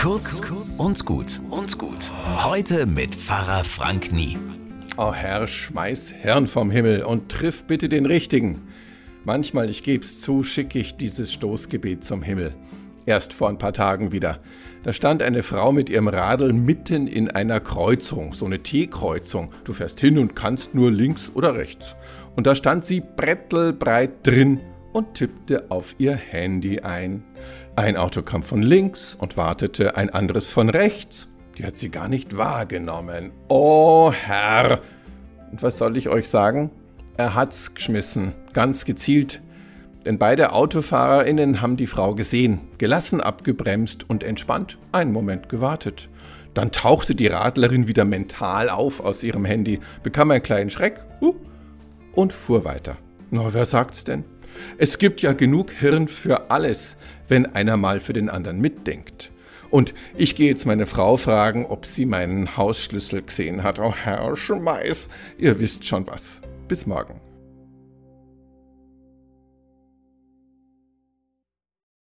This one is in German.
Kurz und gut und gut. Heute mit Pfarrer Frank Nie. Oh Herr, schmeiß Hirn vom Himmel und triff bitte den Richtigen. Manchmal, ich geb's zu, schicke ich dieses Stoßgebet zum Himmel. Erst vor ein paar Tagen wieder. Da stand eine Frau mit ihrem Radl mitten in einer Kreuzung, so eine T-Kreuzung. Du fährst hin und kannst nur links oder rechts. Und da stand sie brettelbreit drin und tippte auf ihr Handy ein. Ein Auto kam von links und wartete, ein anderes von rechts. Die hat sie gar nicht wahrgenommen. Oh Herr! Und was soll ich euch sagen? Er hat's geschmissen, ganz gezielt. Denn beide AutofahrerInnen haben die Frau gesehen, gelassen abgebremst und entspannt einen Moment gewartet. Dann tauchte die Radlerin wieder mental auf aus ihrem Handy, bekam einen kleinen Schreck uh, und fuhr weiter. Na, wer sagt's denn? Es gibt ja genug Hirn für alles, wenn einer mal für den anderen mitdenkt. Und ich gehe jetzt meine Frau fragen, ob sie meinen Hausschlüssel gesehen hat. Oh Herr Schmeiß, ihr wisst schon was. Bis morgen.